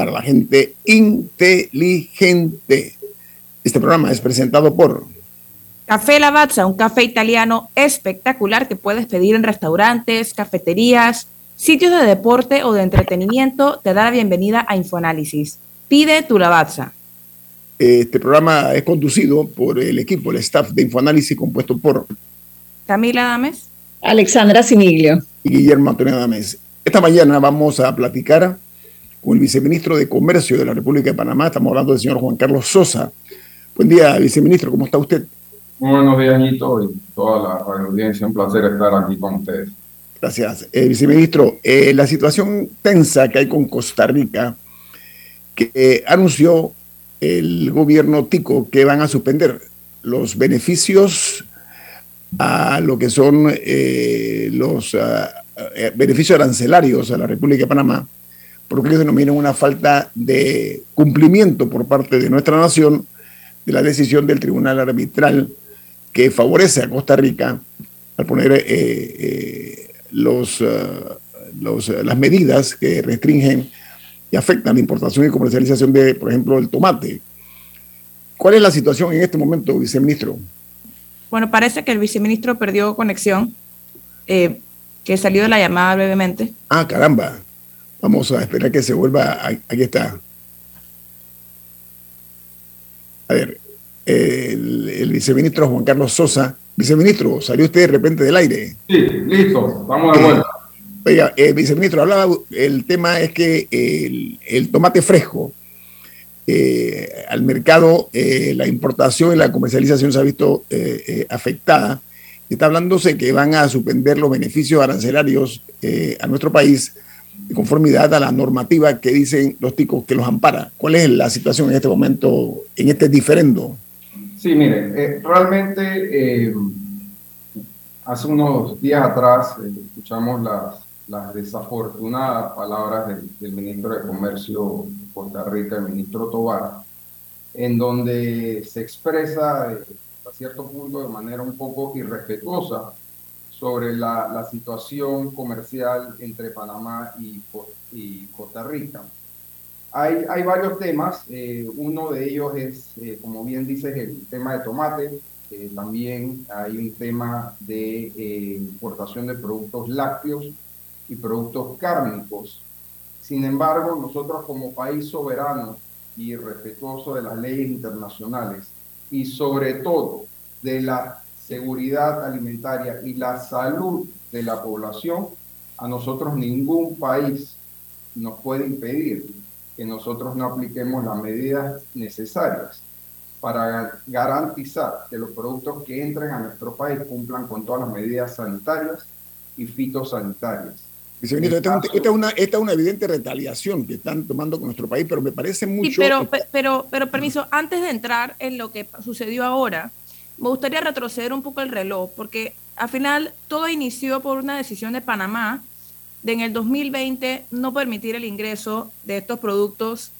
para la gente inteligente. Este programa es presentado por Café Lavazza, un café italiano espectacular que puedes pedir en restaurantes, cafeterías, sitios de deporte o de entretenimiento. Te da la bienvenida a Infoanálisis. Pide tu Lavazza. Este programa es conducido por el equipo, el staff de Infoanálisis compuesto por Camila Dames. Alexandra Siniglio. Y Guillermo Antonio Adames. Esta mañana vamos a platicar con el viceministro de Comercio de la República de Panamá. Estamos hablando del señor Juan Carlos Sosa. Buen día, viceministro. ¿Cómo está usted? Muy buenos días, Nito, y toda la audiencia. Un placer estar aquí con ustedes. Gracias. Eh, viceministro, eh, la situación tensa que hay con Costa Rica, que eh, anunció el gobierno Tico que van a suspender los beneficios a lo que son los eh, beneficios arancelarios a la República de Panamá, porque ellos denominan una falta de cumplimiento por parte de nuestra nación de la decisión del Tribunal Arbitral que favorece a Costa Rica al poner eh, los, ah, los, las medidas que restringen y afectan la importación y comercialización de, por ejemplo, el tomate. ¿Cuál es la situación en este momento, viceministro? Bueno, parece que el viceministro perdió conexión, eh, que salió de la llamada brevemente. Ah, caramba. Vamos a esperar que se vuelva. Aquí está. A ver, el, viceministro Juan Carlos Sosa. Viceministro, ¿salió usted de repente del aire? Sí, listo, vamos de vuelta. Oiga, eh, viceministro, hablaba, el tema es que el, el tomate fresco eh, al mercado, eh, la importación y la comercialización se ha visto eh, afectada. Está hablándose que van a suspender los beneficios arancelarios a nuestro país de conformidad a la normativa que dicen los ticos que los ampara. ¿Cuál es la situación en este momento, en este diferendo? Sí, mire, realmente hace unos días atrás escuchamos las, las desafortunadas palabras del, del ministro de Comercio Costa Rica, el ministro Tobar, en donde se expresa eh, a cierto punto de manera un poco irrespetuosa sobre la, la situación comercial entre Panamá y, y Costa Rica. Hay, hay varios temas, eh, uno de ellos es, eh, como bien dices, el tema de tomate, también hay un tema de importación de productos lácteos y productos cárnicos. Sin embargo, nosotros como país soberano y respetuoso de las leyes internacionales y sobre todo de la seguridad alimentaria y la salud de la población, a nosotros ningún país nos puede impedir que nosotros no apliquemos las medidas necesarias para garantizar que los productos que entren a nuestro país cumplan con todas las medidas sanitarias y fitosanitarias. Esta, es una, esta una evidente retaliación que están tomando con nuestro país, pero me parece mucho... Sí, pero, pero, pero permiso, antes de entrar en lo que sucedió ahora, me gustaría retroceder un poco el reloj, porque al final todo inició por una decisión de Panamá de en el 2020 no permitir el ingreso de estos productos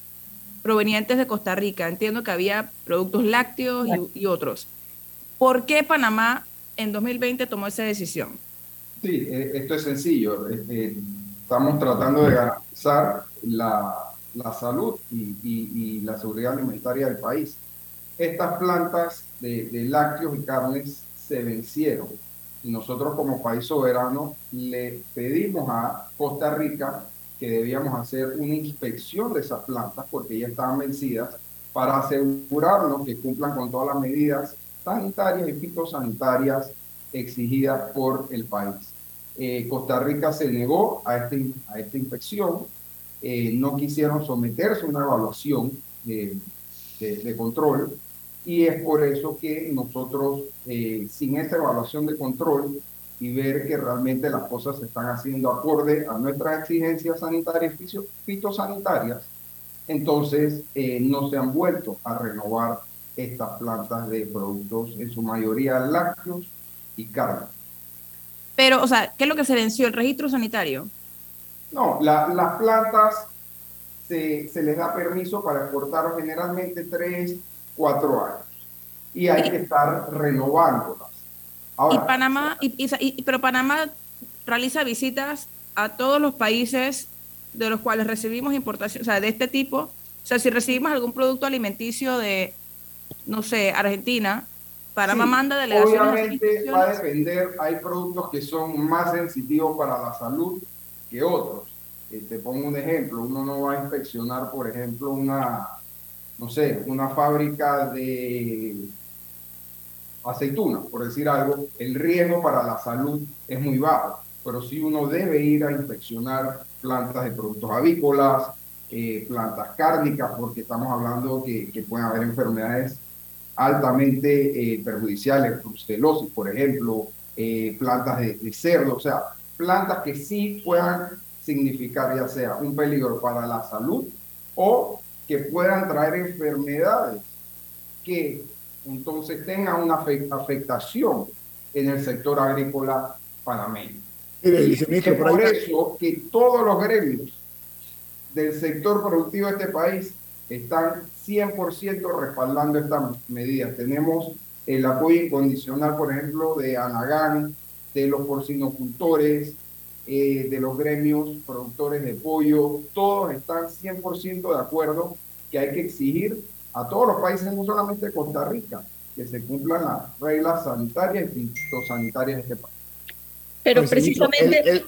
provenientes de Costa Rica. Entiendo que había productos lácteos y, y otros. ¿Por qué Panamá en 2020 tomó esa decisión? Sí, eh, esto es sencillo. Eh, estamos tratando de garantizar la, la salud y, y, la seguridad alimentaria del país. Estas plantas de, lácteos y carnes se vencieron. Y nosotros como país soberano le pedimos a Costa Rica que debíamos hacer una inspección de esas plantas porque ya estaban vencidas para asegurarnos que cumplan con todas las medidas sanitarias y fitosanitarias exigidas por el país. Eh, Costa Rica se negó a, este, a esta inspección, eh, no quisieron someterse a una evaluación de, control y es por eso que nosotros, eh, sin esta evaluación de control y ver que realmente las cosas se están haciendo acorde a nuestras exigencias sanitarias y fitosanitarias, entonces no se han vuelto a renovar estas plantas de productos, en su mayoría lácteos y carne. Pero, o sea, ¿qué es lo que se venció? ¿El registro sanitario? No, las plantas se, se, les da permiso para exportar generalmente tres, cuatro años. Y hay que estar renovándolas. y Panamá, y, pero Panamá realiza visitas a todos los países de los cuales recibimos importación, o sea, de este tipo. O sea, si recibimos algún producto alimenticio de, no sé, Argentina, Panamá manda delegaciones. Obviamente va a depender, hay productos que son más sensitivos para la salud que otros. Eh, te pongo un ejemplo, uno no va a inspeccionar, por ejemplo, una, no sé, una fábrica de aceituna, por decir algo, el riesgo para la salud es muy bajo, pero sí uno debe ir a inspeccionar plantas de productos avícolas, eh, plantas cárnicas, porque estamos hablando que, que pueden haber enfermedades altamente eh, perjudiciales, brucelosis, por ejemplo, eh, plantas de, cerdo, o sea, plantas que sí puedan significar ya sea un peligro para la salud o que puedan traer enfermedades que entonces tengan una afectación en el sector agrícola panameño. por eso que todos los gremios del sector productivo de este país están 100% respaldando estas medidas. Tenemos el apoyo incondicional, por ejemplo, de Anagán, de los porcinocultores, eh, de los gremios productores de pollo, todos están 100% de acuerdo que hay que exigir a todos los países, no solamente Costa Rica, que se cumplan las reglas sanitarias y fitosanitarias de este país. Pero precisamente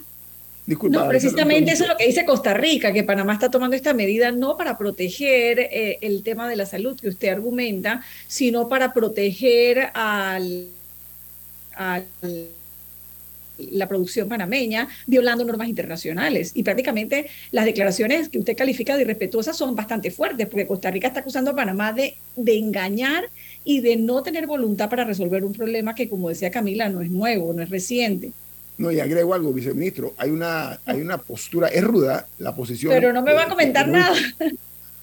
no, precisamente eso es lo que dice Costa Rica, que Panamá está tomando esta medida no para proteger eh, el tema de la salud que usted argumenta, sino para proteger al, la producción panameña violando normas internacionales. Y prácticamente las declaraciones que usted califica de irrespetuosas son bastante fuertes, porque Costa Rica está acusando a Panamá de, de engañar y de no tener voluntad para resolver un problema que, como decía Camila, no es nuevo, no es reciente. No, y agrego algo, viceministro. Hay una, hay una postura, es ruda la posición. Pero no me va a comentar nada.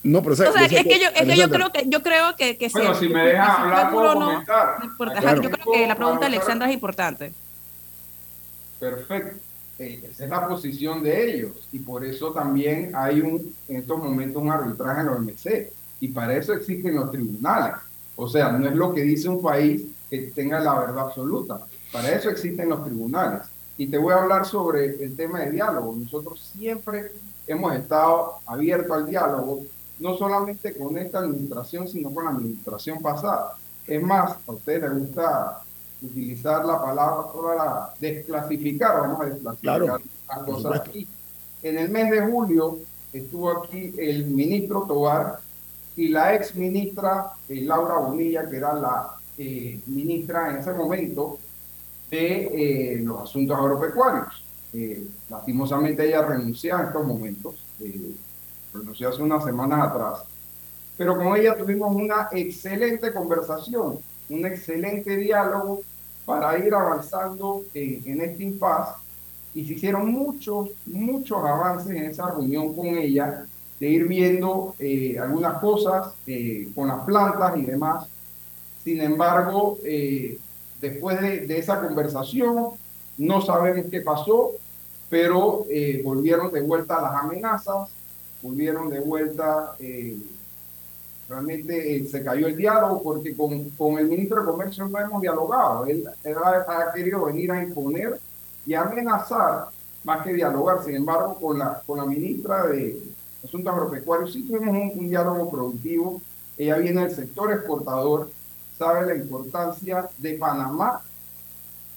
No, pero o sea, es que, yo, es que yo creo que yo creo que, que bueno, si me deja hablar puedo comentar. Yo creo que la pregunta de Alexandra es importante. Perfecto. Eh, esa es la posición de ellos y por eso también hay un en estos momentos un arbitraje en la OMC y para eso existen los tribunales. O sea, no es lo que dice un país que tenga la verdad absoluta. Para eso existen los tribunales. Y te voy a hablar sobre el tema de diálogo. Nosotros siempre hemos estado abiertos al diálogo, no solamente con esta administración, sino con la administración pasada. Es más, a ustedes les gusta utilizar la palabra desclasificar, vamos a desclasificar las cosas aquí. En el mes de julio estuvo aquí el ministro Tobar y la ex ministra eh, Laura Bonilla, que era la eh, ministra en ese momento, de eh, los asuntos agropecuarios. Eh, lastimosamente ella renunció en estos momentos, eh, renunció hace unas semanas atrás, pero con ella tuvimos una excelente conversación, un excelente diálogo para ir avanzando en, en este impasse y se hicieron muchos, muchos avances en esa reunión con ella, de ir viendo eh, algunas cosas con las plantas y demás. Sin embargo, después de, esa conversación, no sabemos qué pasó, pero eh, volvieron de vuelta las amenazas, volvieron de vuelta, eh, realmente eh, se cayó el diálogo porque con, con, el ministro de Comercio no hemos dialogado. Él, ha, querido venir a imponer y amenazar más que dialogar. Sin embargo, con la, con la ministra de Asuntos Agropecuarios sí tuvimos un, un diálogo productivo. Ella viene del sector exportador sabe la importancia de Panamá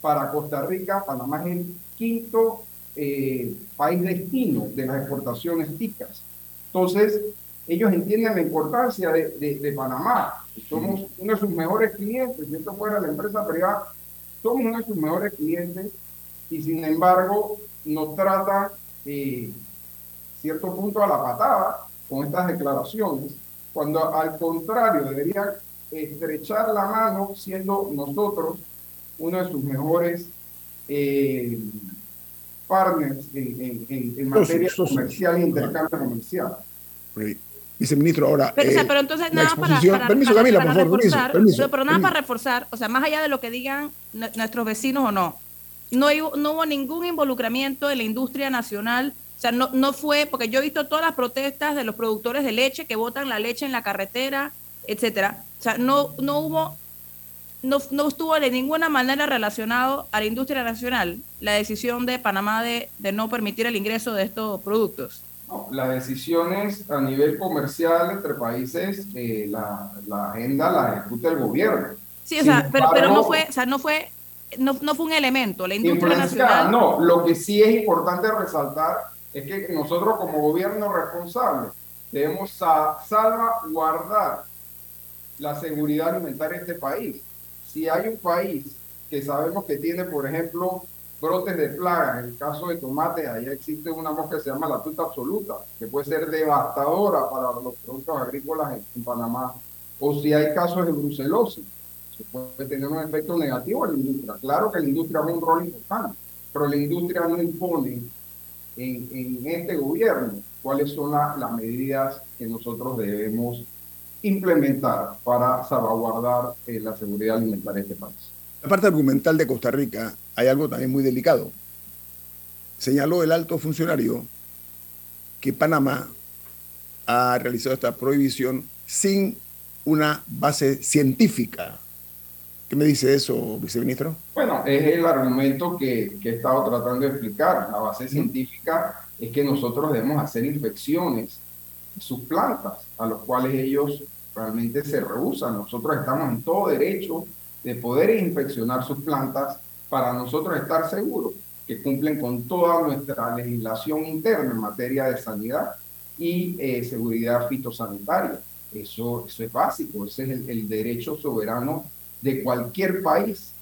para Costa Rica. Panamá es el quinto eh, país destino de las exportaciones ticas. Entonces, ellos entienden la importancia de, de, Panamá. Somos uno de sus mejores clientes. Si esto fuera la empresa privada, somos uno de sus mejores clientes y sin embargo nos trata eh, cierto punto a la patada con estas declaraciones, cuando al contrario deberían estrechar la mano siendo nosotros uno de sus mejores eh, partners en, en, materia comercial e intercambio comercial. Viceministro, ahora. Pero, eh, pero entonces, nada para, para, permiso, Camila, por favor, reforzar, permiso, pero nada para reforzar, o sea, más allá de lo que digan nuestros vecinos o no, no, no hubo ningún involucramiento de la industria nacional. O sea, no, no fue, porque yo he visto todas las protestas de los productores de leche que botan la leche en la carretera, etcétera. O sea, no, no hubo, no, no estuvo de ninguna manera relacionado a la industria nacional la decisión de Panamá de, de no permitir el ingreso de estos productos. Las decisiones a nivel comercial entre países, eh, la, la, agenda la ejecuta el gobierno. Sí, o sea, pero, pero, no fue, o sea, no fue, no, no fue un elemento, la industria nacional. No, lo que sí es importante resaltar es que nosotros como gobierno responsable debemos salvaguardar la seguridad alimentaria de este país. Si hay un país que sabemos que tiene, por ejemplo, brotes de plagas, en el caso de tomates, ahí existe una mosca que se llama la tuta absoluta, que puede ser devastadora para los productos agrícolas en, Panamá. O si hay casos de brucelosis, se puede tener un efecto negativo en la industria. Claro que la industria juega un rol importante, pero la industria no impone en, en este gobierno cuáles son las medidas que nosotros debemos implementar para salvaguardar eh, la seguridad alimentaria de este país. La parte argumental de Costa Rica hay algo también muy delicado. Señaló el alto funcionario que Panamá ha realizado esta prohibición sin una base científica. ¿Qué me dice eso, viceministro? Bueno, es el argumento que, que he estado tratando de explicar. La base científica es que nosotros debemos hacer inspecciones en sus plantas, a los cuales ellos realmente se rehusan. Nosotros estamos en todo derecho de poder inspeccionar sus plantas para nosotros estar seguros que cumplen con toda nuestra legislación interna en materia de sanidad y eh, seguridad fitosanitaria. Eso, eso es básico, ese es el, el, derecho soberano de cualquier país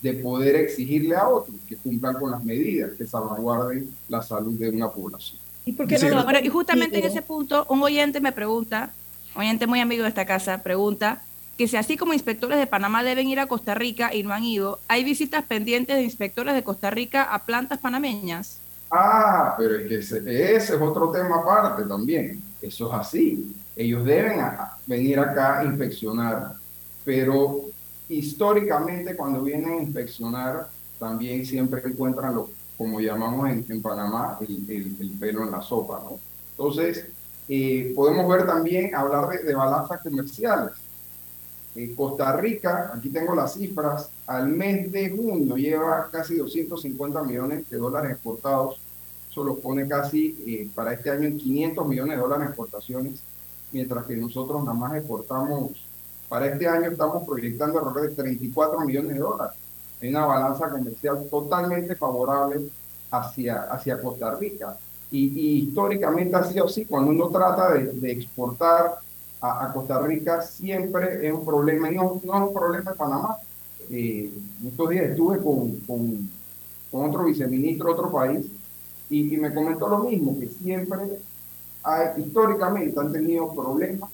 de poder exigirle a otros que cumplan con las medidas que salvaguarden la salud de una población. ¿Y, por qué no y justamente en ese punto, un oyente me pregunta, un oyente muy amigo de esta casa, pregunta que si así como inspectores de Panamá deben ir a Costa Rica y no han ido, ¿hay visitas pendientes de inspectores de Costa Rica a plantas panameñas? Ah, pero es que ese, es otro tema aparte también. Eso es así. Ellos deben venir acá a inspeccionar, pero históricamente cuando vienen a inspeccionar también siempre encuentran lo como llamamos en, Panamá el, el, pelo en la sopa, ¿no? Entonces, eh, podemos ver también, hablar de, de balanzas comerciales Costa Rica, aquí tengo las cifras, al mes de junio lleva casi 250 millones de dólares exportados. Eso lo pone casi eh, para este año en 500 millones de dólares en exportaciones, mientras que nosotros nada más exportamos, para este año estamos proyectando alrededor de 34 millones de dólares. Hay una balanza comercial totalmente favorable hacia, hacia Costa Rica. Y, históricamente ha sido así, cuando uno trata de, de exportar a, Costa Rica siempre es un problema, y no, no es un problema de Panamá. Eh, estos días estuve con, con, otro viceministro de otro país y, y, me comentó lo mismo, que siempre hay, históricamente han tenido problemas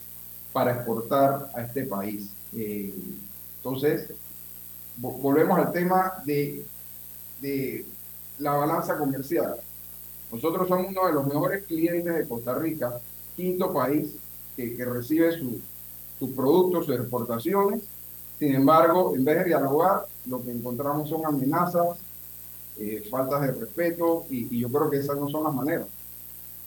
para exportar a este país. Eh, entonces, volvemos al tema de, de la balanza comercial. Nosotros somos uno de los mejores clientes de Costa Rica, quinto país que, recibe sus su productos, sus exportaciones. Sin embargo, en vez de dialogar, lo que encontramos son amenazas, eh, faltas de respeto, y, yo creo que esas no son las maneras.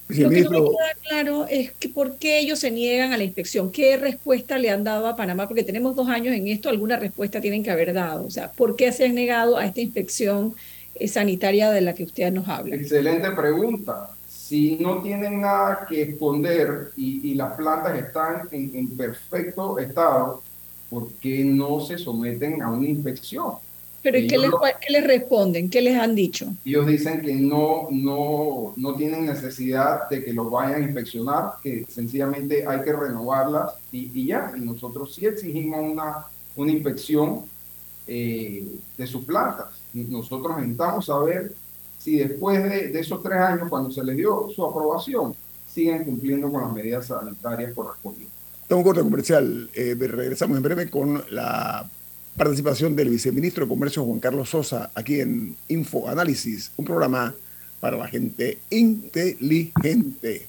Lo que no me queda claro es que por qué ellos se niegan a la inspección. ¿Qué respuesta le han dado a Panamá? Porque tenemos dos años en esto, alguna respuesta tienen que haber dado. O sea, ¿por qué se han negado a esta inspección eh, sanitaria de la que usted nos habla? Excelente pregunta si no tienen nada que esconder y, las plantas están en, en, perfecto estado, ¿por qué no se someten a una inspección? ¿Pero ¿y qué les, qué les, responden? ¿Qué les han dicho? Ellos dicen que no, no, no tienen necesidad de que los vayan a inspeccionar, que sencillamente hay que renovarlas y, y ya. Y nosotros sí exigimos una, una inspección eh, de sus plantas. Nosotros necesitamos saber si después de, esos tres años, cuando se les dio su aprobación, siguen cumpliendo con las medidas sanitarias correspondientes. Tengo un corte comercial. Eh, regresamos en breve con la participación del viceministro de Comercio Juan Carlos Sosa aquí en Info Análisis, un programa para la gente inteligente.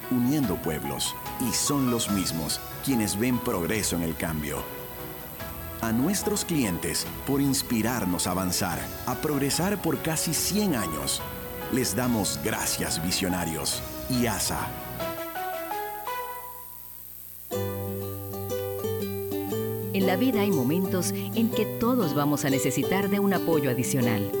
uniendo pueblos y son los mismos quienes ven progreso en el cambio. A nuestros clientes por inspirarnos a avanzar, a progresar por casi 100 años. Les damos gracias visionarios y ASA. En la vida hay momentos en que todos vamos a necesitar de un apoyo adicional.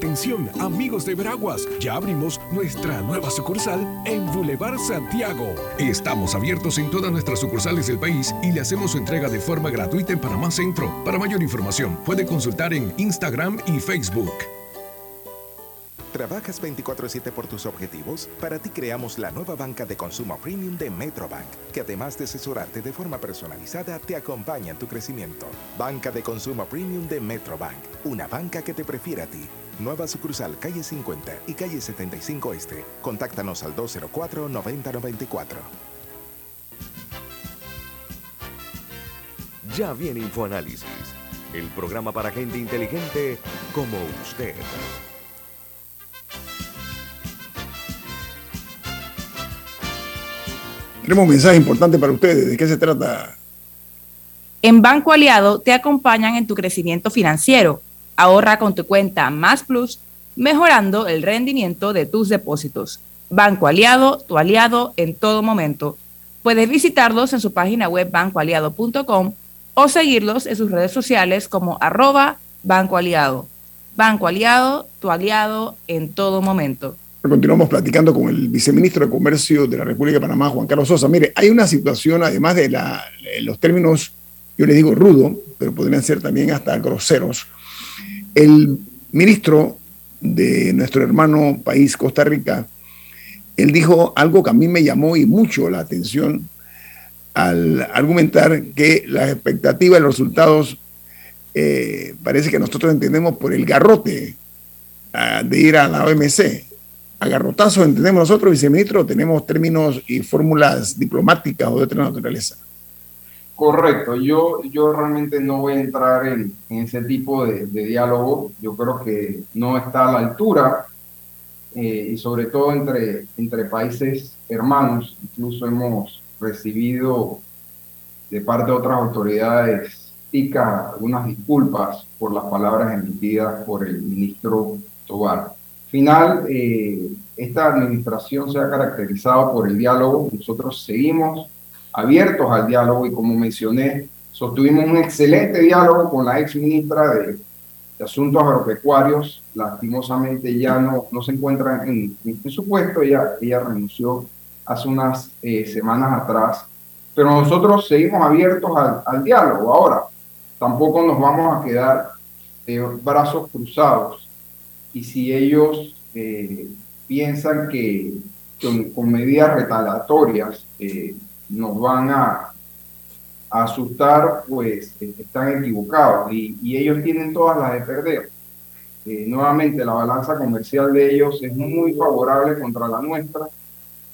Atención, amigos de Veraguas, ya abrimos nuestra nueva sucursal en Boulevard Santiago. Estamos abiertos en todas nuestras sucursales del país y le hacemos su entrega de forma gratuita en Panamá Centro. Para mayor información, puede consultar en Instagram y Facebook. ¿Trabajas 24/7 por tus objetivos? Para ti creamos la nueva banca de consumo premium de Metrobank, que además de asesorarte de forma personalizada, te acompaña en tu crecimiento. Banca de consumo premium de Metrobank, una banca que te prefiere a ti. Nueva sucursal calle 50 y calle 75 Este. Contáctanos al 204-9094. Ya viene InfoAnálisis, el programa para gente inteligente como usted. Tenemos un mensaje importante para ustedes. ¿De qué se trata? En Banco Aliado te acompañan en tu crecimiento financiero. Ahorra con tu cuenta Más Plus, mejorando el rendimiento de tus depósitos. Banco Aliado, tu aliado en todo momento. Puedes visitarlos en su página web bancoaliado.com o seguirlos en sus redes sociales como arroba Banco Aliado. Banco Aliado, tu aliado en todo momento. Continuamos platicando con el viceministro de Comercio de la República de Panamá, Juan Carlos Sosa. Mire, hay una situación, además de los términos, yo le digo rudo, pero podrían ser también hasta groseros. El ministro de nuestro hermano país, Costa Rica, él dijo algo que a mí me llamó y mucho la atención al argumentar que las expectativas y los resultados eh, parece que nosotros entendemos por el garrote ah, de ir a la OMC agarrotazo entendemos nosotros, viceministro, tenemos términos y fórmulas diplomáticas o de otra naturaleza. Correcto, yo, yo realmente no voy a entrar en, ese tipo de, diálogo, yo creo que no está a la altura eh, y sobre todo entre, entre países hermanos, incluso hemos recibido de parte de otras autoridades algunas disculpas por las palabras emitidas por el ministro Tobar final, eh, esta administración se ha caracterizado por el diálogo. Nosotros seguimos abiertos al diálogo y como mencioné, sostuvimos un excelente diálogo con la ex ministra de, Asuntos Agropecuarios. Lastimosamente ya no, no se encuentra en, su puesto, ella, ella renunció hace unas eh, semanas atrás. Pero nosotros seguimos abiertos al, al diálogo. Ahora, tampoco nos vamos a quedar de brazos cruzados y si ellos eh, piensan que con, medidas retalatorias eh, nos van a, asustar, pues eh, están equivocados y, ellos tienen todas las de perder. nuevamente, la balanza comercial de ellos es muy favorable contra la nuestra,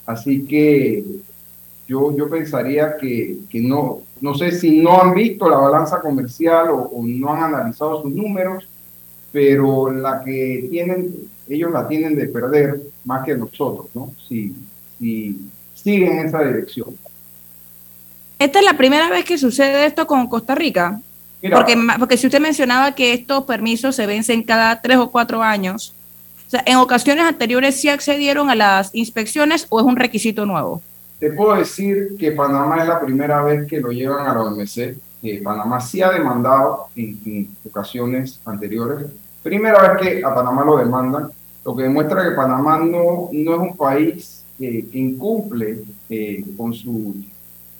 así que yo, yo pensaría que, que no, no sé si no han visto la balanza comercial o, o no han analizado sus números, pero la que tienen, ellos la tienen de perder más que nosotros, ¿no? Si, si siguen en esa dirección. ¿Esta es la primera vez que sucede esto con Costa Rica? porque, porque si usted mencionaba que estos permisos se vencen cada tres o cuatro años, o sea, ¿en ocasiones anteriores sí accedieron a las inspecciones o es un requisito nuevo? Te puedo decir que Panamá es la primera vez que lo llevan a la OMC. Eh, Panamá sí ha demandado en, ocasiones anteriores. Primera vez que a Panamá lo demandan, lo que demuestra que Panamá no, no es un país eh, que incumple eh, con, su,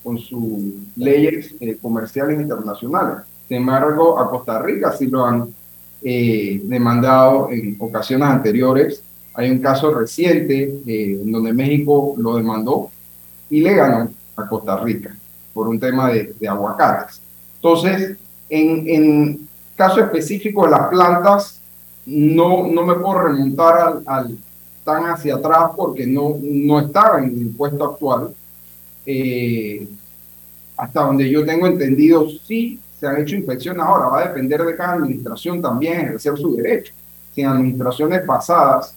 con sus leyes comerciales internacionales. Sin embargo, a Costa Rica sí lo han demandado en ocasiones anteriores. Hay un caso reciente en donde México lo demandó y le ganó a Costa Rica por un tema de, aguacates. Entonces, en, en, caso específico de las plantas, no, no me puedo remontar al, tan hacia atrás porque no, no estaba en el impuesto actual. Eh, hasta donde yo tengo entendido, sí se han hecho inspecciones ahora, va a depender de cada administración también ejercer su derecho. Si en administraciones pasadas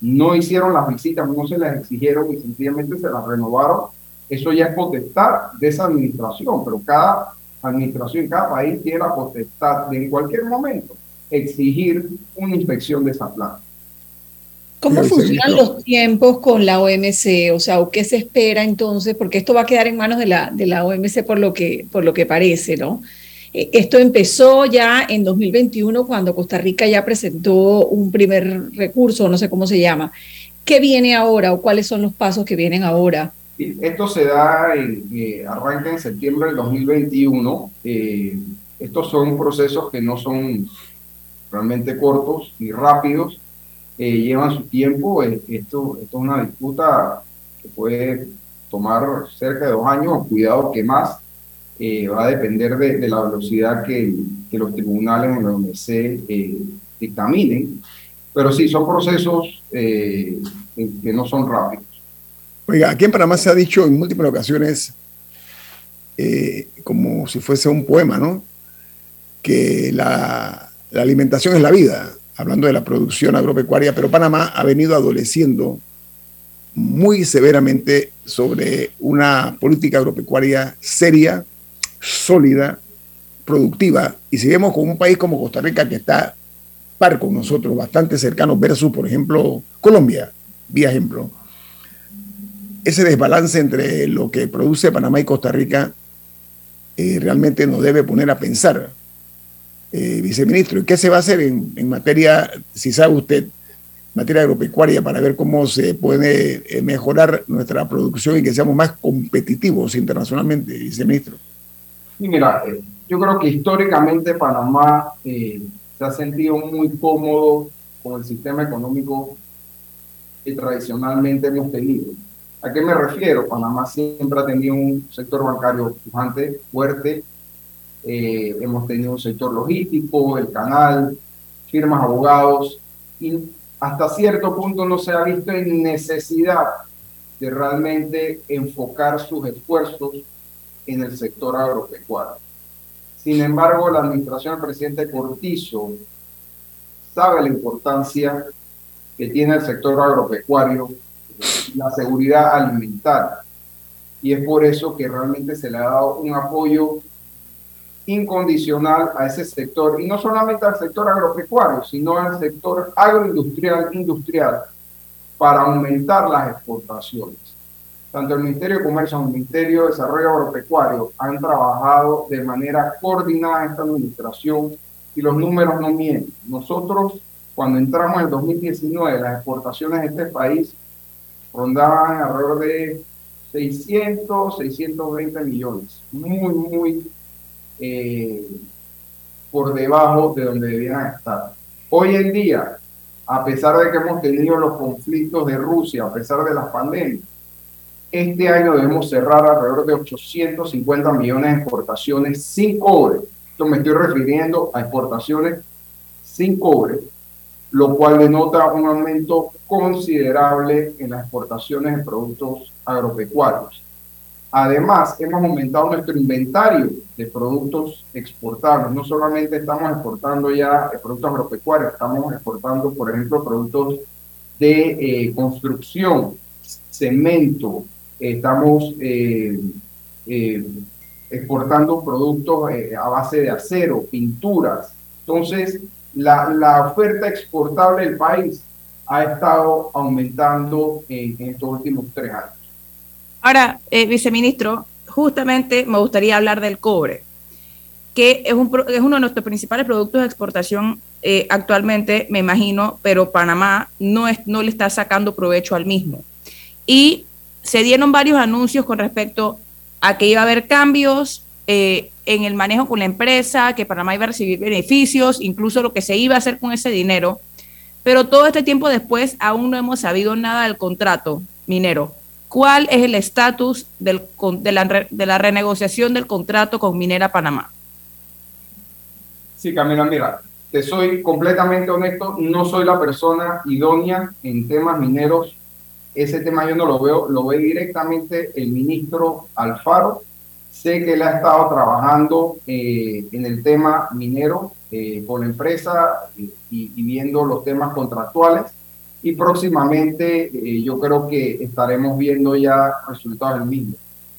no hicieron las visitas, no se las exigieron y sencillamente se las renovaron, eso ya es potestad de esa administración, pero cada administración, cada país tiene la potestad de en cualquier momento exigir una inspección de esa planta. ¿Cómo funcionan los tiempos con la OMC? O sea, ¿qué se espera entonces? Porque esto va a quedar en manos de la, de la OMC por lo, que, por lo que parece, ¿no? Eh, esto empezó ya en 2021 cuando Costa Rica ya presentó un primer recurso, no sé cómo se llama. ¿Qué viene ahora o cuáles son los pasos que vienen ahora? Esto se da, en, eh, arranca en septiembre del 2021. Eh, estos son procesos que no son realmente cortos y rápidos, llevan su tiempo. Esto, esto es una disputa que puede tomar cerca de dos años, cuidado que más. Eh, va a depender de, la velocidad que, los tribunales en la OMC eh, dictaminen. Pero sí, son procesos eh, que no son rápidos. Oiga, aquí en Panamá se ha dicho en múltiples ocasiones, como si fuese un poema, ¿no? Que la, la alimentación es la vida, hablando de la producción agropecuaria, pero Panamá ha venido adoleciendo muy severamente sobre una política agropecuaria seria, sólida, productiva, y si vemos con un país como Costa Rica que está par con nosotros, bastante cercano versus, por ejemplo, Colombia, vía ejemplo, ese desbalance entre lo que produce Panamá y Costa Rica eh, realmente nos debe poner a pensar. Eh, viceministro, ¿y qué se va a hacer en, en, materia, si sabe usted, materia agropecuaria para ver cómo se puede eh, mejorar nuestra producción y que seamos más competitivos internacionalmente, viceministro? Y mira, eh, yo creo que históricamente Panamá eh, se ha sentido muy cómodo con el sistema económico que tradicionalmente hemos tenido. ¿A qué me refiero? Panamá siempre ha tenido un sector bancario pujante, fuerte. Eh, hemos tenido un sector logístico, el canal, firmas, abogados, y hasta cierto punto no se ha visto en necesidad de realmente enfocar sus esfuerzos en el sector agropecuario. Sin embargo, la administración del presidente Cortizo sabe la importancia que tiene el sector agropecuario, la seguridad alimentaria. Y es por eso que realmente se le ha dado un apoyo incondicional a ese sector, y no solamente al sector agropecuario, sino al sector agroindustrial, industrial, para aumentar las exportaciones tanto el Ministerio de Comercio como el Ministerio de Desarrollo Agropecuario han trabajado de manera coordinada esta administración y los números no mienten. Nosotros, cuando entramos en el 2019, las exportaciones de este país rondaban alrededor de 600, 620 millones, muy, muy eh, por debajo de donde debían estar. Hoy en día, a pesar de que hemos tenido los conflictos de Rusia, a pesar de las pandemias, este año debemos cerrar alrededor de 850 millones de exportaciones sin cobre. Esto me estoy refiriendo a exportaciones sin cobre, lo cual denota un aumento considerable en las exportaciones de productos agropecuarios. Además, hemos aumentado nuestro inventario de productos exportables. No solamente estamos exportando ya productos agropecuarios, estamos exportando, por ejemplo, productos de eh, construcción, cemento, estamos eh, eh, exportando productos a base de acero, pinturas. Entonces, la, oferta exportable del país ha estado aumentando en estos últimos tres años. Ahora, eh, viceministro, justamente me gustaría hablar del cobre, que es, un, es uno de nuestros principales productos de exportación eh, actualmente, me imagino, pero Panamá no, es, no le está sacando provecho al mismo. Y se dieron varios anuncios con respecto a que iba a haber cambios eh, en el manejo con la empresa, que Panamá iba a recibir beneficios, incluso lo que se iba a hacer con ese dinero. Pero todo este tiempo después aún no hemos sabido nada del contrato minero. ¿Cuál es el estatus de, de la renegociación del contrato con Minera Panamá? Sí, Camila, mira, te soy completamente honesto, no soy la persona idónea en temas mineros. Ese tema yo no lo veo, lo ve directamente el ministro Alfaro. Sé que él ha estado trabajando eh, en el tema minero eh, con la empresa eh, y viendo los temas contractuales y próximamente eh, yo creo que estaremos viendo ya resultados del mismo.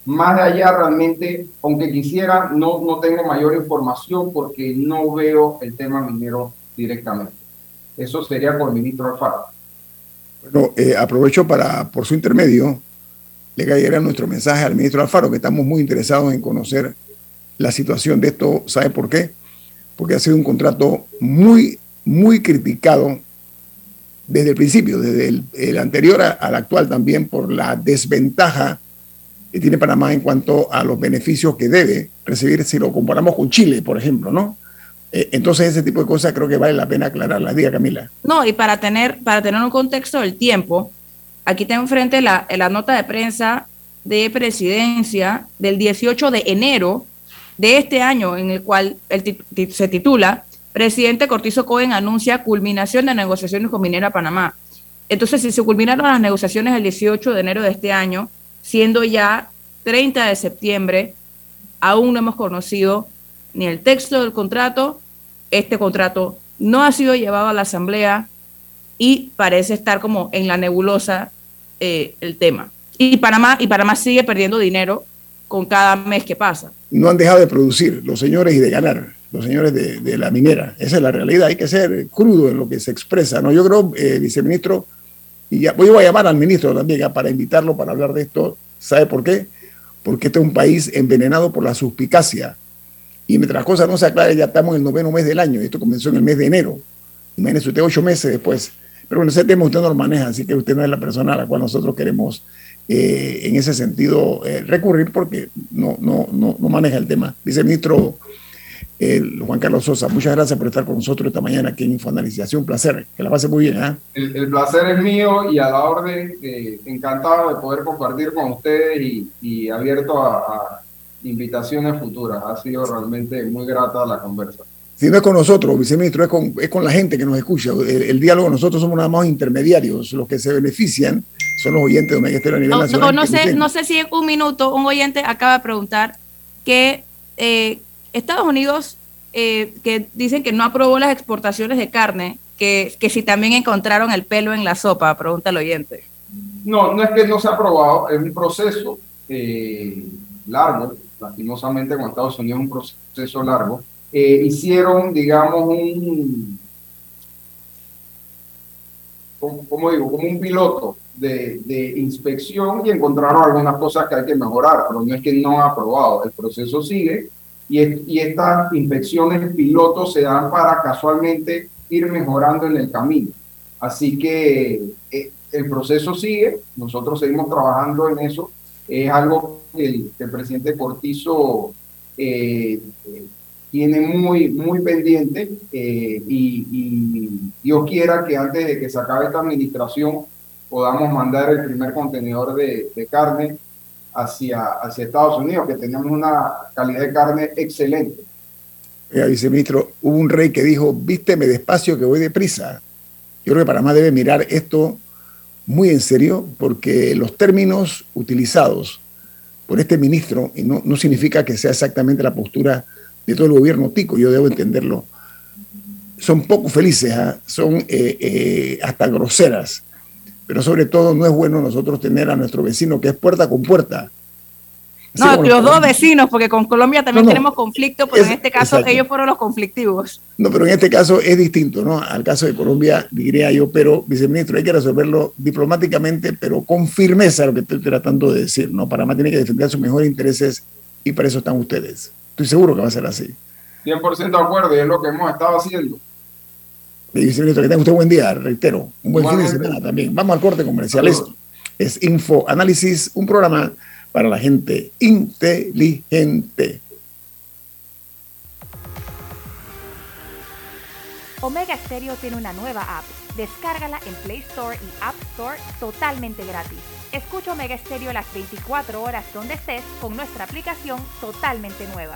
Más allá realmente, aunque quisiera, no, no tengo mayor información porque no veo el tema minero directamente. Eso sería con el ministro Alfaro. Bueno, eh, aprovecho para, por su intermedio, le cayera nuestro mensaje al ministro Alfaro, que estamos muy interesados en conocer la situación de esto. ¿Sabe por qué? Porque ha sido un contrato muy, muy criticado desde el principio, desde el, anterior al actual también, por la desventaja que tiene Panamá en cuanto a los beneficios que debe recibir si lo comparamos con Chile, por ejemplo, ¿no? Eh, entonces ese tipo de cosas creo que vale la pena aclararlas. Diga, Camila. No, y para tener, para tener un contexto del tiempo, aquí tengo enfrente la, la nota de prensa de presidencia del 18 de enero de este año, en el cual el se titula Presidente Cortizo Cohen anuncia culminación de negociaciones con Minera Panamá. Entonces, si se culminaron las negociaciones el 18 de enero de este año, siendo ya 30 de septiembre, aún no hemos conocido ni el texto del contrato, este contrato no ha sido llevado a la Asamblea y parece estar como en la nebulosa eh, el tema. Y Panamá, y Panamá sigue perdiendo dinero con cada mes que pasa. No han dejado de producir los señores y de ganar los señores de, la minera. Esa es la realidad. Hay que ser crudo en lo que se expresa. ¿no? Yo creo, eh, viceministro, y ya voy a llamar al ministro también para invitarlo para hablar de esto. ¿Sabe por qué? Porque este es un país envenenado por la suspicacia. Y mientras las cosas no se aclaren, ya estamos en el noveno mes del año. Esto comenzó en el mes de enero. Imagínese usted ocho meses después. Pero bueno, ese tema usted no lo maneja, así que usted no es la persona a la cual nosotros queremos eh, en ese sentido eh, recurrir porque no, no, no, no maneja el tema. Viceministro Juan Carlos Sosa. Muchas gracias por estar con nosotros esta mañana aquí en Infoanalización. Un placer, que la pase muy bien. ¿eh? El, placer es mío y a la orden, eh, encantado de poder compartir con ustedes y, abierto a, invitaciones futuras. Ha sido realmente muy grata la conversa. Si no es con nosotros, viceministro, es con, es con la gente que nos escucha. El, diálogo, nosotros somos nada más intermediarios. Los que se benefician son los oyentes de Omega a nivel nacional. No, sé, no sé si en un minuto un oyente acaba de preguntar que eh, Estados Unidos, eh, que dicen que no aprobó las exportaciones de carne, que, que si también encontraron el pelo en la sopa, pregunta el oyente. No, no es que no se ha aprobado, es un proceso eh, largo, lastimosamente con Estados Unidos un proceso largo. Eh, hicieron, digamos, un, como digo, como un piloto de, de, inspección y encontraron algunas cosas que hay que mejorar, pero no es que no ha aprobado, el proceso sigue y, estas inspecciones pilotos se dan para casualmente ir mejorando en el camino. Así que eh, el proceso sigue, nosotros seguimos trabajando en eso. Es algo que el, presidente Cortizo eh, tiene muy, muy pendiente eh, y, Dios quiera que antes de que se acabe esta administración podamos mandar el primer contenedor de carne hacia, hacia Estados Unidos, que tenemos una calidad de carne excelente. Viceministro, hubo un rey que dijo, vísteme despacio que voy deprisa. Yo creo que Panamá debe mirar esto muy en serio porque los términos utilizados por este ministro, y no, no significa que sea exactamente la postura de todo el gobierno tico, yo debo entenderlo, son poco felices, ¿ah? son eh, eh, hasta groseras, pero sobre todo no es bueno nosotros tener a nuestro vecino que es puerta con puerta. no, los dos vecinos, porque con Colombia también tenemos conflicto, pero en este caso ellos fueron los conflictivos. No, pero en este caso es distinto, ¿no? Al caso de Colombia, diría yo, pero, viceministro, hay que resolverlo diplomáticamente, pero con firmeza, lo que estoy tratando de decir, ¿no? Panamá tiene que defender sus mejores intereses y para eso están ustedes. Estoy seguro que va a ser así. 100% de acuerdo y es lo que hemos estado haciendo. Viceministro, que tenga usted un buen día, reitero. Un buen fin de semana también. Vamos al corte comercial. Esto es Info Análisis, un programa para la gente inteligente. Omega Stereo tiene una nueva app. Descárgala en Play Store y App Store totalmente gratis. Escucha Omega Stereo las 24 horas donde estés con nuestra aplicación totalmente nueva.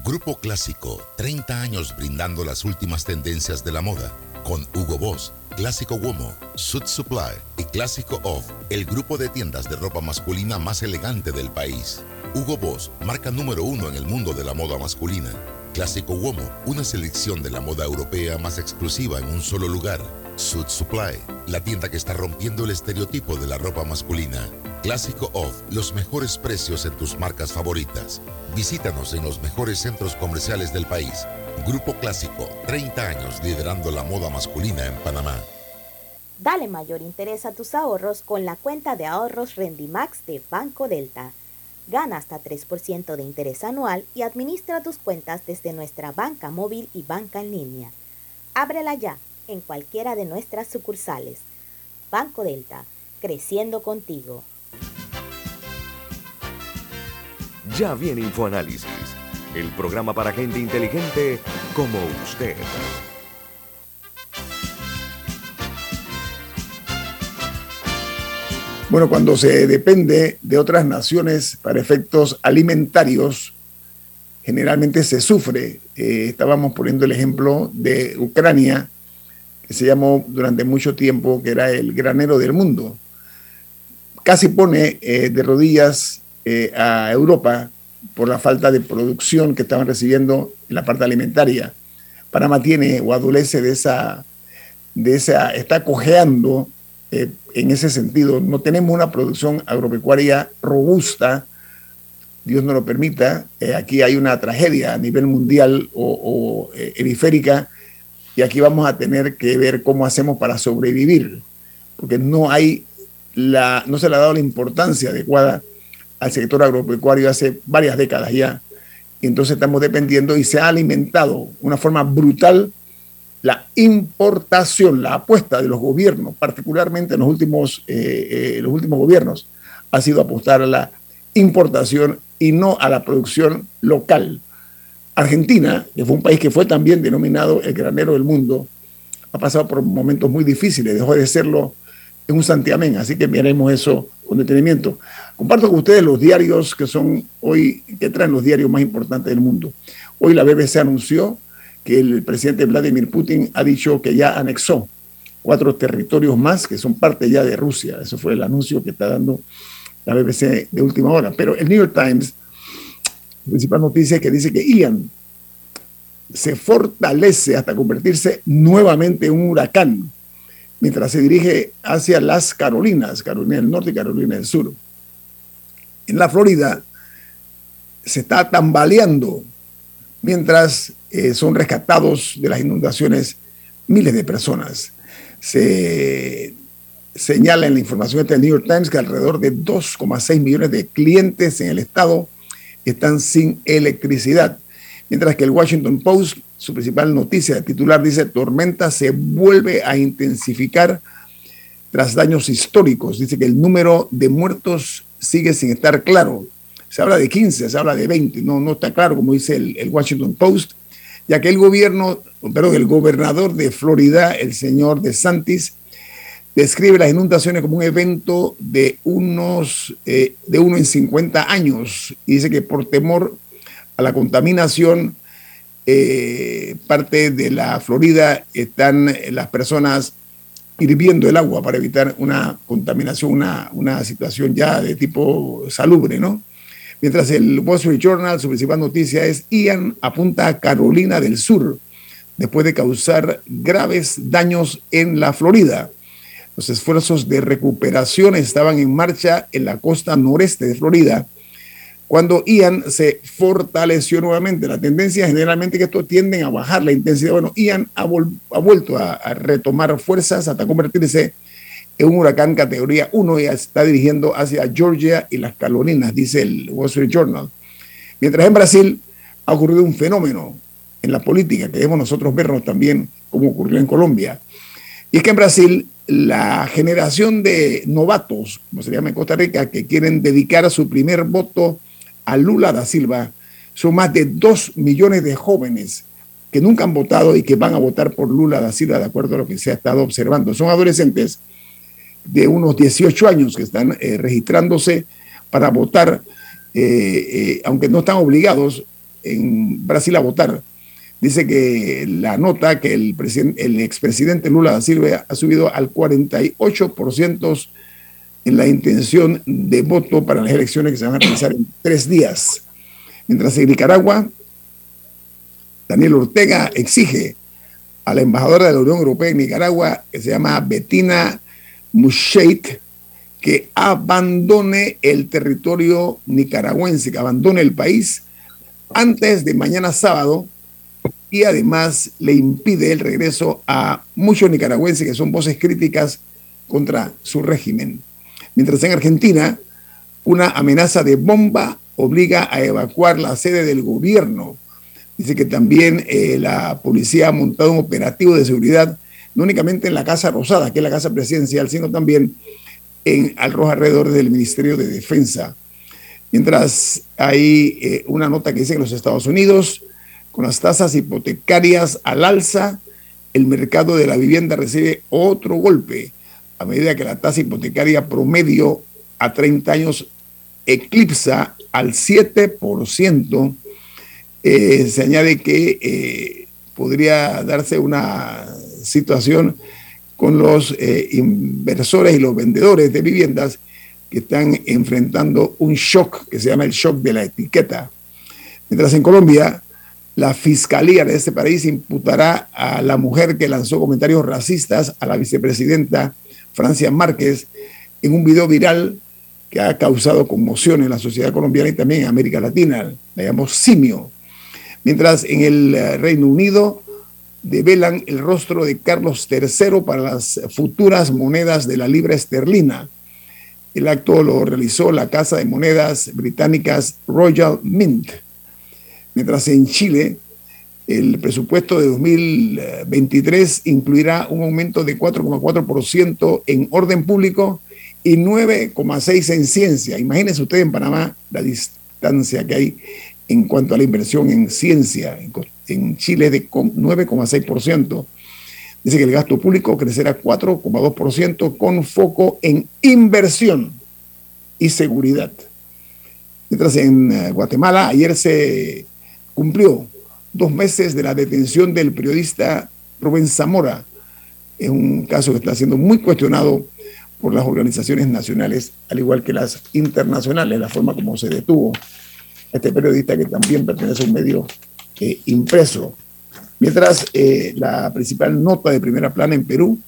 Grupo Clásico, 30 años brindando las últimas tendencias de la moda. Con Hugo Boss, Clásico Womo, Suit Supply y Clásico Off, el grupo de tiendas de ropa masculina más elegante del país. Hugo Boss, marca número uno en el mundo de la moda masculina. Clásico Womo, una selección de la moda europea más exclusiva en un solo lugar. Suit Supply, la tienda que está rompiendo el estereotipo de la ropa masculina. Clásico Off, los mejores precios en tus marcas favoritas. Visítanos en los mejores centros comerciales del país. Grupo Clásico, 30 años liderando la moda masculina en Panamá. Dale mayor interés a tus ahorros con la cuenta de ahorros Rendimax de Banco Delta. Gana hasta 3% de interés anual y administra tus cuentas desde nuestra banca móvil y banca en línea. Ábrela ya en cualquiera de nuestras sucursales. Banco Delta, creciendo contigo. Ya viene InfoAnálisis, el programa para gente inteligente como usted. Bueno, cuando se depende de otras naciones para efectos alimentarios, generalmente se sufre. Eh, estábamos poniendo el ejemplo de Ucrania, que se llamó durante mucho tiempo, que era el granero del mundo. Casi pone eh, de rodillas eh, a Europa por la falta de producción que estaban recibiendo en la parte alimentaria. Panamá tiene o adolece de esa, de esa está cojeando eh, en ese sentido. No tenemos una producción agropecuaria robusta, Dios no lo permita. aquí hay una tragedia a nivel mundial o, o hemisférica y aquí vamos a tener que ver cómo hacemos para sobrevivir, porque no hay la, no se le ha dado la importancia adecuada al sector agropecuario hace varias décadas ya. Y entonces estamos dependiendo y se ha alimentado de una forma brutal la importación, la apuesta de los gobiernos, particularmente en los últimos, eh, eh, los últimos gobiernos, ha sido apostar a la importación y no a la producción local. Argentina, que fue un país que fue también denominado el granero del mundo, ha pasado por momentos muy difíciles, dejó de serlo un santiamén, así que miremos eso con detenimiento. Comparto con ustedes los diarios que son hoy, que traen los diarios más importantes del mundo. Hoy la BBC anunció que el presidente Vladimir Putin ha dicho que ya anexó cuatro territorios más que son parte ya de Rusia. Eso fue el anuncio que está dando la BBC de última hora. Pero el New York Times principal noticia que dice que Ian se fortalece hasta convertirse nuevamente en un huracán mientras se dirige hacia las Carolinas, Carolina del Norte y Carolina del Sur. En la Florida se está tambaleando mientras eh, son rescatados de las inundaciones miles de personas. Se señala en la información del New York Times que alrededor de 2,6 millones de clientes en el estado están sin electricidad. Mientras que el Washington Post, su principal noticia titular dice, tormenta se vuelve a intensificar tras daños históricos. Dice que el número de muertos sigue sin estar claro. Se habla de 15, se habla de 20, no, no está claro, como dice el, el Washington Post, ya que el gobierno, perdón, el gobernador de Florida, el señor DeSantis, describe las inundaciones como un evento de unos eh, de uno en 50 años y dice que por temor a la contaminación eh, parte de la Florida están las personas hirviendo el agua para evitar una contaminación, una, una situación ya de tipo salubre, ¿no? Mientras el Wall Street Journal, su principal noticia es Ian apunta a Carolina del Sur después de causar graves daños en la Florida. Los esfuerzos de recuperación estaban en marcha en la costa noreste de Florida cuando Ian se fortaleció nuevamente. La tendencia generalmente que esto tienden a bajar la intensidad. Bueno, Ian ha, vuelto a, retomar fuerzas hasta convertirse en un huracán categoría 1 y está dirigiendo hacia Georgia y las Carolinas, dice el Wall Street Journal. Mientras en Brasil ha ocurrido un fenómeno en la política que debemos nosotros vernos también como ocurrió en Colombia. Y es que en Brasil la generación de novatos, como se llama en Costa Rica, que quieren dedicar su primer voto a Lula da Silva, son más de dos millones de jóvenes que nunca han votado y que van a votar por Lula da Silva, de acuerdo a lo que se ha estado observando. Son adolescentes de unos 18 años que están eh, registrándose para votar, eh, eh, aunque no están obligados en Brasil a votar. Dice que la nota que el, el expresidente Lula da Silva ha subido al 48% en la intención de voto para las elecciones que se van a realizar en tres días. Mientras en Nicaragua, Daniel Ortega exige a la embajadora de la Unión Europea en Nicaragua, que se llama Bettina Musheit, que abandone el territorio nicaragüense, que abandone el país antes de mañana sábado y además le impide el regreso a muchos nicaragüenses que son voces críticas contra su régimen. Mientras en Argentina, una amenaza de bomba obliga a evacuar la sede del gobierno. Dice que también eh, la policía ha montado un operativo de seguridad, no únicamente en la Casa Rosada, que es la casa presidencial, sino también en del Ministerio de Defensa. Mientras hay eh, una nota que dice que los Estados Unidos, con las tasas hipotecarias al alza, el mercado de la vivienda recibe otro golpe a medida que la tasa hipotecaria promedio a 30 años eclipsa al 7%, eh, se añade que eh, podría darse una situación con los eh, inversores y los vendedores de viviendas que están enfrentando un shock que se llama el shock de la etiqueta. Mientras en Colombia, la fiscalía de este país imputará a la mujer que lanzó comentarios racistas a la vicepresidenta Francia Márquez, en un video viral que ha causado conmoción en la sociedad colombiana y también en América Latina. La llamamos Simio. Mientras en el eh, Reino Unido develan el rostro de Carlos III para las futuras monedas de la libra esterlina. El acto lo realizó la Casa de Monedas Británicas Royal Mint. Mientras en Chile el presupuesto de 2023 incluirá un aumento de 4,4% en orden público y 9,6% en ciencia. Imagínense ustedes en Panamá la distancia que hay en cuanto a la inversión en ciencia. En Chile de 9,6%. Dice que el gasto público crecerá 4,2% con foco en inversión y seguridad. Mientras en eh, Guatemala ayer se cumplió dos meses de la detención del periodista Rubén Zamora. Es un caso que está siendo muy cuestionado por las organizaciones nacionales, al igual que las internacionales, la forma como se detuvo este periodista que también pertenece a un medio eh, impreso. Mientras eh, la principal nota de primera plana en Perú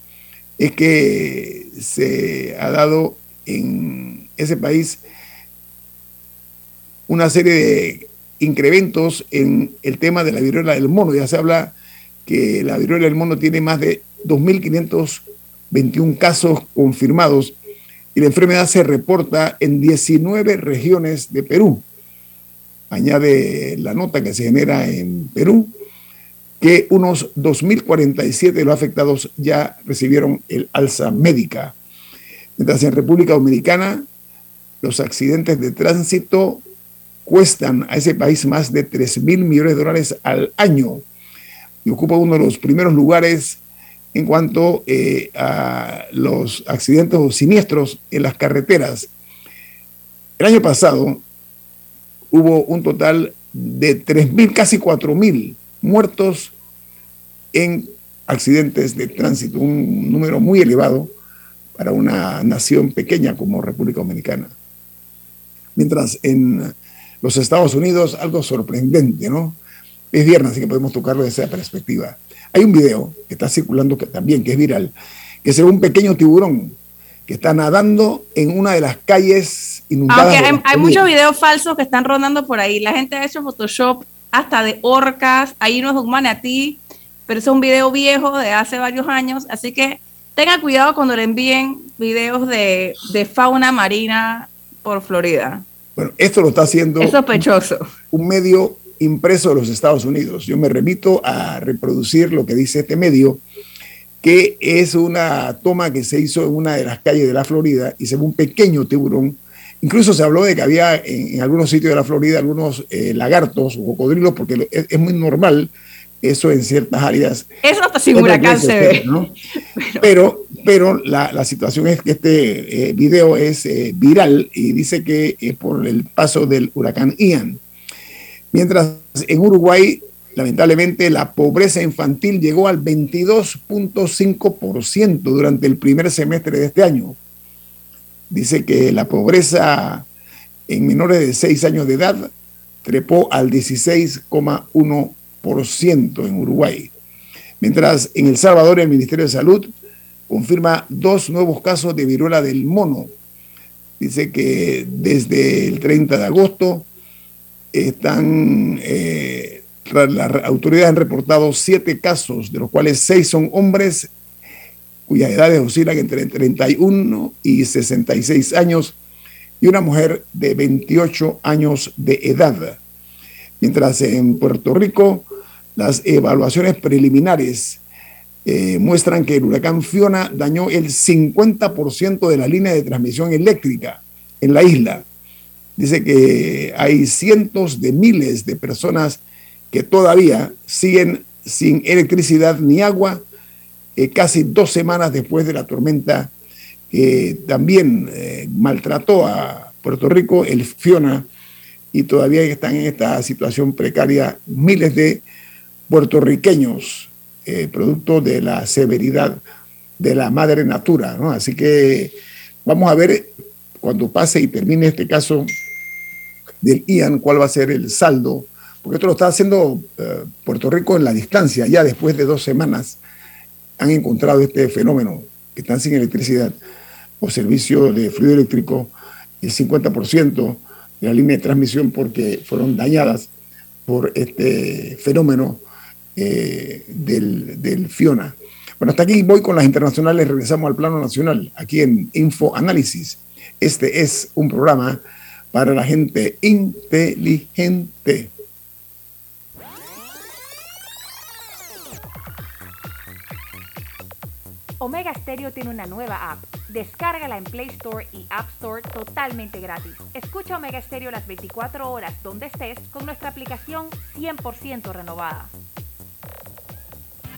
es que se ha dado en ese país una serie de incrementos en el tema de la viruela del mono. Ya se habla que la viruela del mono tiene más de 2.521 casos confirmados y la enfermedad se reporta en 19 regiones de Perú. Añade la nota que se genera en Perú que unos 2.047 de los afectados ya recibieron el alza médica. Mientras en República Dominicana los accidentes de tránsito cuestan a ese país más de 3 mil millones de dólares al año y ocupa uno de los primeros lugares en cuanto eh, a los accidentes o siniestros en las carreteras. El año pasado hubo un total de 3.000, casi 4.000 muertos en accidentes de tránsito, un número muy elevado para una nación pequeña como República Dominicana. Mientras en los Estados Unidos, algo sorprendente, ¿no? Es viernes, así que podemos tocarlo desde esa perspectiva. Hay un video que está circulando que también, que es viral, que ve un pequeño tiburón que está nadando en una de las calles inundadas. Aunque hay, muchos videos falsos que están rondando por ahí. La gente ha hecho Photoshop hasta de orcas, hay unos de un manatí, pero es un video viejo de hace varios años, así que tenga cuidado cuando le envíen videos de, fauna marina por Florida. Bueno, esto lo está haciendo. Es sospechoso. Un, medio impreso de los Estados Unidos. Yo me remito a reproducir lo que dice este medio, que es una toma que se hizo en una de las calles de la Florida y se ve un pequeño tiburón. Incluso se habló de que había en, algunos sitios de la Florida algunos eh, lagartos o cocodrilos, porque es muy normal eso en ciertas áreas. Eso hasta sin huracán se ve. Pero, pero la, situación es que este eh, video es eh, viral y dice que es por el paso del huracán Ian. Mientras en Uruguay, lamentablemente, la pobreza infantil llegó al 22.5% durante el primer semestre de este año. Dice que la pobreza en menores de 6 años de edad trepó al 16,1% en Uruguay. Mientras en El Salvador el Ministerio de Salud confirma dos nuevos casos de viruela del mono. Dice que desde el 30 de agosto están, eh, las autoridades han reportado siete casos, de los cuales seis son hombres cuyas edades oscilan entre 31 y 66 años y una mujer de 28 años de edad. Mientras en Puerto Rico las evaluaciones preliminares eh, muestran que el huracán Fiona dañó el 50% de la línea de transmisión eléctrica en la isla. Dice que hay cientos de miles de personas que todavía siguen sin electricidad ni agua eh, casi dos semanas después de la tormenta que también eh, maltrató a Puerto Rico, el Fiona, y todavía están en esta situación precaria miles de puertorriqueños, eh, producto de la severidad de la madre natura. Así que vamos a ver cuando pase y termine este caso del IAN, cuál va a ser el saldo, porque esto lo está haciendo eh, Puerto Rico en la distancia, ya después de dos semanas han encontrado este fenómeno, que están sin electricidad o servicio de fluido eléctrico, el 50% de la línea de transmisión porque fueron dañadas por este fenómeno eh, del, del, Fiona. Bueno, hasta aquí voy con las internacionales, regresamos al plano nacional, aquí en Info Análisis. Este es un programa para la gente inteligente. Omega Stereo tiene una nueva app. Descárgala en Play Store y App Store totalmente gratis. Escucha Omega Stereo las 24 horas donde estés con nuestra aplicación 100% renovada.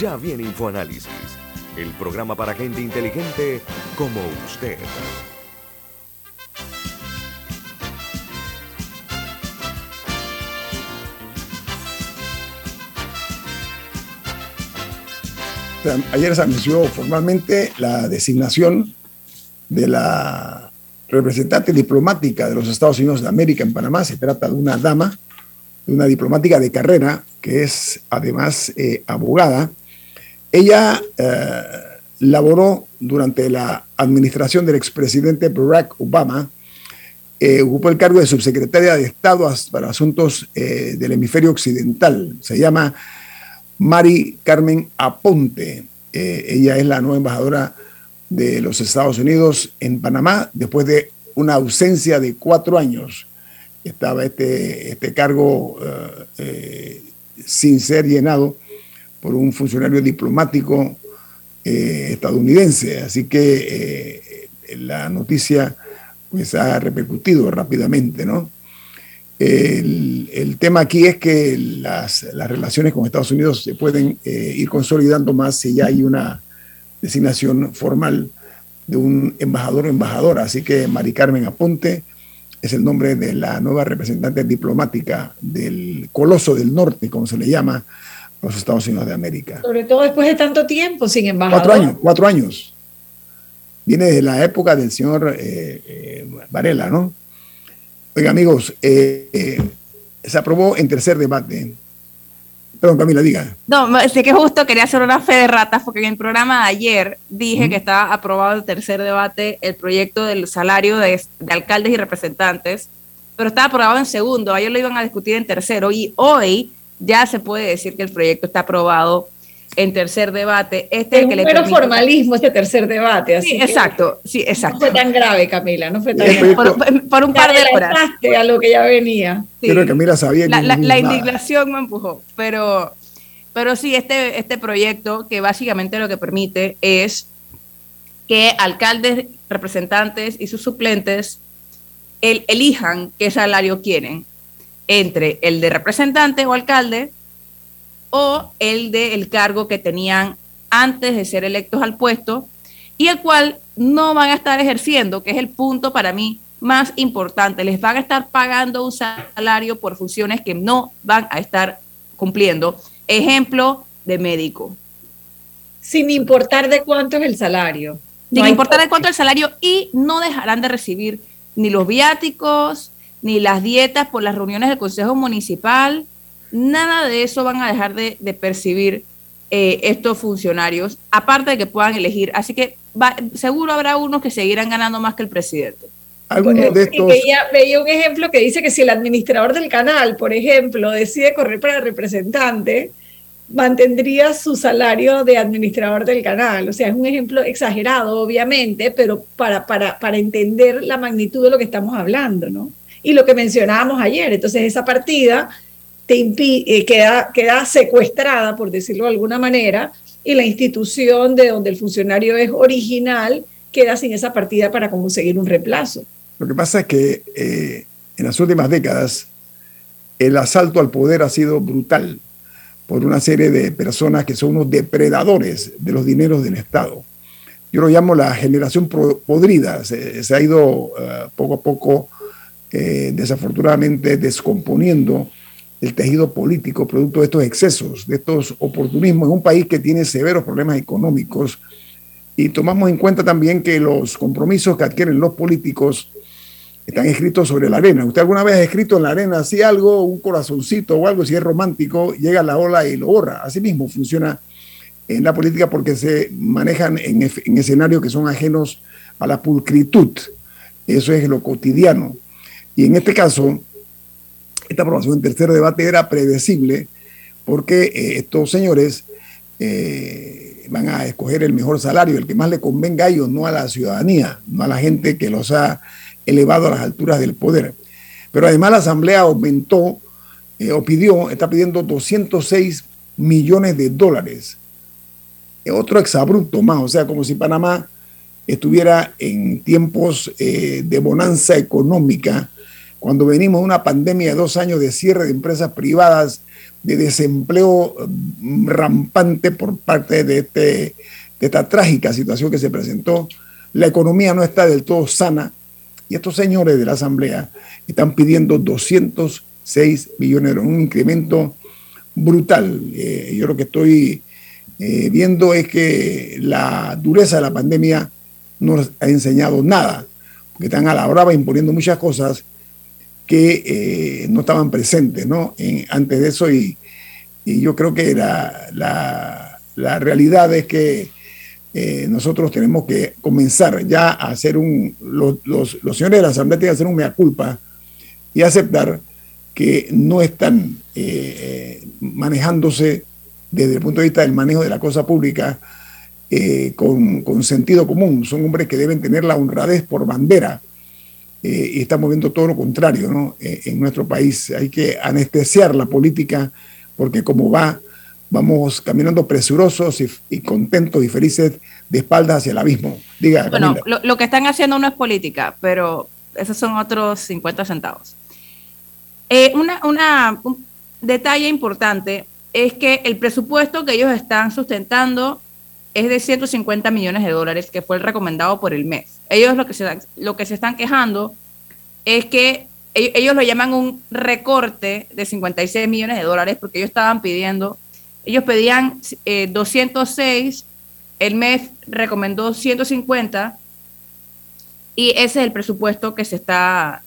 Ya viene InfoAnálisis, el programa para gente inteligente como usted. Ayer se anunció formalmente la designación de la representante diplomática de los Estados Unidos de América en Panamá. Se trata de una dama, de una diplomática de carrera, que es además eh, abogada ella eh, laboró durante la administración del expresidente Barack Obama, eh, ocupó el cargo de subsecretaria de Estado para Asuntos del Hemisferio Occidental. Se llama Mari Carmen Aponte. ella es la nueva embajadora de los Estados Unidos en Panamá después de una ausencia de cuatro años. Estaba este, este cargo sin ser llenado por un funcionario diplomático eh, estadounidense. Así que eh, la noticia pues, ha repercutido rápidamente, ¿no? El, tema aquí es que las, relaciones con Estados Unidos se pueden eh, ir consolidando más si ya hay una designación formal de un embajador o embajadora. Así que Mari Carmen Aponte es el nombre de la nueva representante diplomática del Coloso del Norte, como se le llama los Estados Unidos de América. Sobre todo después de tanto tiempo sin embajador. Cuatro años, cuatro años. Viene de la época del señor eh, eh, Varela, ¿no? Oiga, amigos, eh, se aprobó en tercer debate Perdón, Camila, diga. No, sé que justo quería hacer una fe de ratas porque en el programa de ayer dije que estaba aprobado el tercer debate el proyecto del salario de, alcaldes y representantes, pero estaba aprobado en segundo. Ayer lo iban a discutir en tercero y hoy ya se puede decir que el proyecto está aprobado en tercer debate. Este es, es que formalismo este tercer debate. Así sí, exacto, sí, exacto. No fue tan grave, Camila, no fue tan grave. Por, un par de horas. a lo que ya venía. Pero Camila sabía La, la, indignación me empujó, pero, pero sí, este, este proyecto que básicamente lo que permite es que alcaldes, representantes y sus suplentes el, elijan qué salario quieren entre el de representante o alcalde o el del cargo que tenían antes de ser electos al puesto y el cual no van a estar ejerciendo, que es el punto para mí más importante. Les van a estar pagando un salario por funciones que no van a estar cumpliendo. Ejemplo de médico. Sin importar de cuánto es el salario. Sin importar de cuánto es el salario y no dejarán de recibir ni los viáticos, ni las dietas por las reuniones del Consejo Municipal, nada de eso van a dejar de, percibir eh, estos funcionarios, aparte de que puedan elegir. Así que seguro habrá unos que seguirán ganando más que el presidente. Algunos de estos... veía, un ejemplo que dice que si el administrador del canal, por ejemplo, decide correr para representante, mantendría su salario de administrador del canal. O sea, es un ejemplo exagerado, obviamente, pero para, para, para entender la magnitud de lo que estamos hablando, ¿no? Y lo que mencionábamos ayer. Entonces, esa partida eh, queda, queda secuestrada, por decirlo de alguna manera, y la institución de donde el funcionario es original queda sin esa partida para conseguir un reemplazo. Lo que pasa es que eh, en las últimas décadas el asalto al poder ha sido brutal por una serie de personas que son unos depredadores de los dineros del Estado. Yo lo llamo la generación podrida. Se, ha ido eh, poco a poco, desafortunadamente, descomponiendo el tejido político producto de estos excesos, de estos oportunismos en un país que tiene severos problemas económicos. Y tomamos en cuenta también que los compromisos que adquieren los políticos están escritos sobre la arena. ¿Usted alguna vez ha escrito en la arena así algo, un corazoncito o algo, si es romántico, llega la ola y lo borra? Así mismo funciona en la política porque se manejan en escenarios que son ajenos a la pulcritud. Eso es lo cotidiano. Y en este caso, esta aprobación en tercer debate era predecible porque eh, estos señores eh, van a escoger el mejor salario, el que más le convenga a ellos, no a la ciudadanía, no a la gente que los ha elevado a las alturas del poder. Pero además la Asamblea aumentó eh, o pidió, está pidiendo 206 millones de dólares. Otro exabrupto más, o sea, como si Panamá estuviera en tiempos de bonanza económica cuando venimos de una pandemia de dos años de cierre de empresas privadas, de desempleo mm, rampante por parte de, este, de esta trágica situación que se presentó, la economía no está del todo sana y estos señores de la Asamblea están pidiendo 206 millones de un incremento brutal. Eh, yo creo que estoy eh, viendo es que la dureza de la pandemia no nos ha enseñado nada, porque están a la brava imponiendo muchas cosas que eh, no estaban presentes ¿no? antes de eso y, yo creo que la, la, realidad es que eh, nosotros tenemos que comenzar ya a hacer un, los, los, señores de la Asamblea tienen que hacer un mea culpa y aceptar que no están eh, manejándose desde el punto de vista del manejo de la cosa pública con, con, sentido común. Son hombres que deben tener la honradez por bandera eh, y estamos viendo todo lo contrario ¿no? Eh, en nuestro país. Hay que anestesiar la política porque como va, vamos caminando presurosos y, contentos y felices de espaldas hacia el abismo. Diga, bueno, lo, que están haciendo no es política, pero esos son otros 50 centavos. Eh, una, una, un detalle importante es que el presupuesto que ellos están sustentando es de 150 millones de dólares, que fue el recomendado por el mes. Ellos lo que se, lo que se están quejando es que ellos, lo llaman un recorte de 56 millones de dólares, porque ellos estaban pidiendo, ellos pedían 206, eh, el mes recomendó 150, y ese es el presupuesto que se está,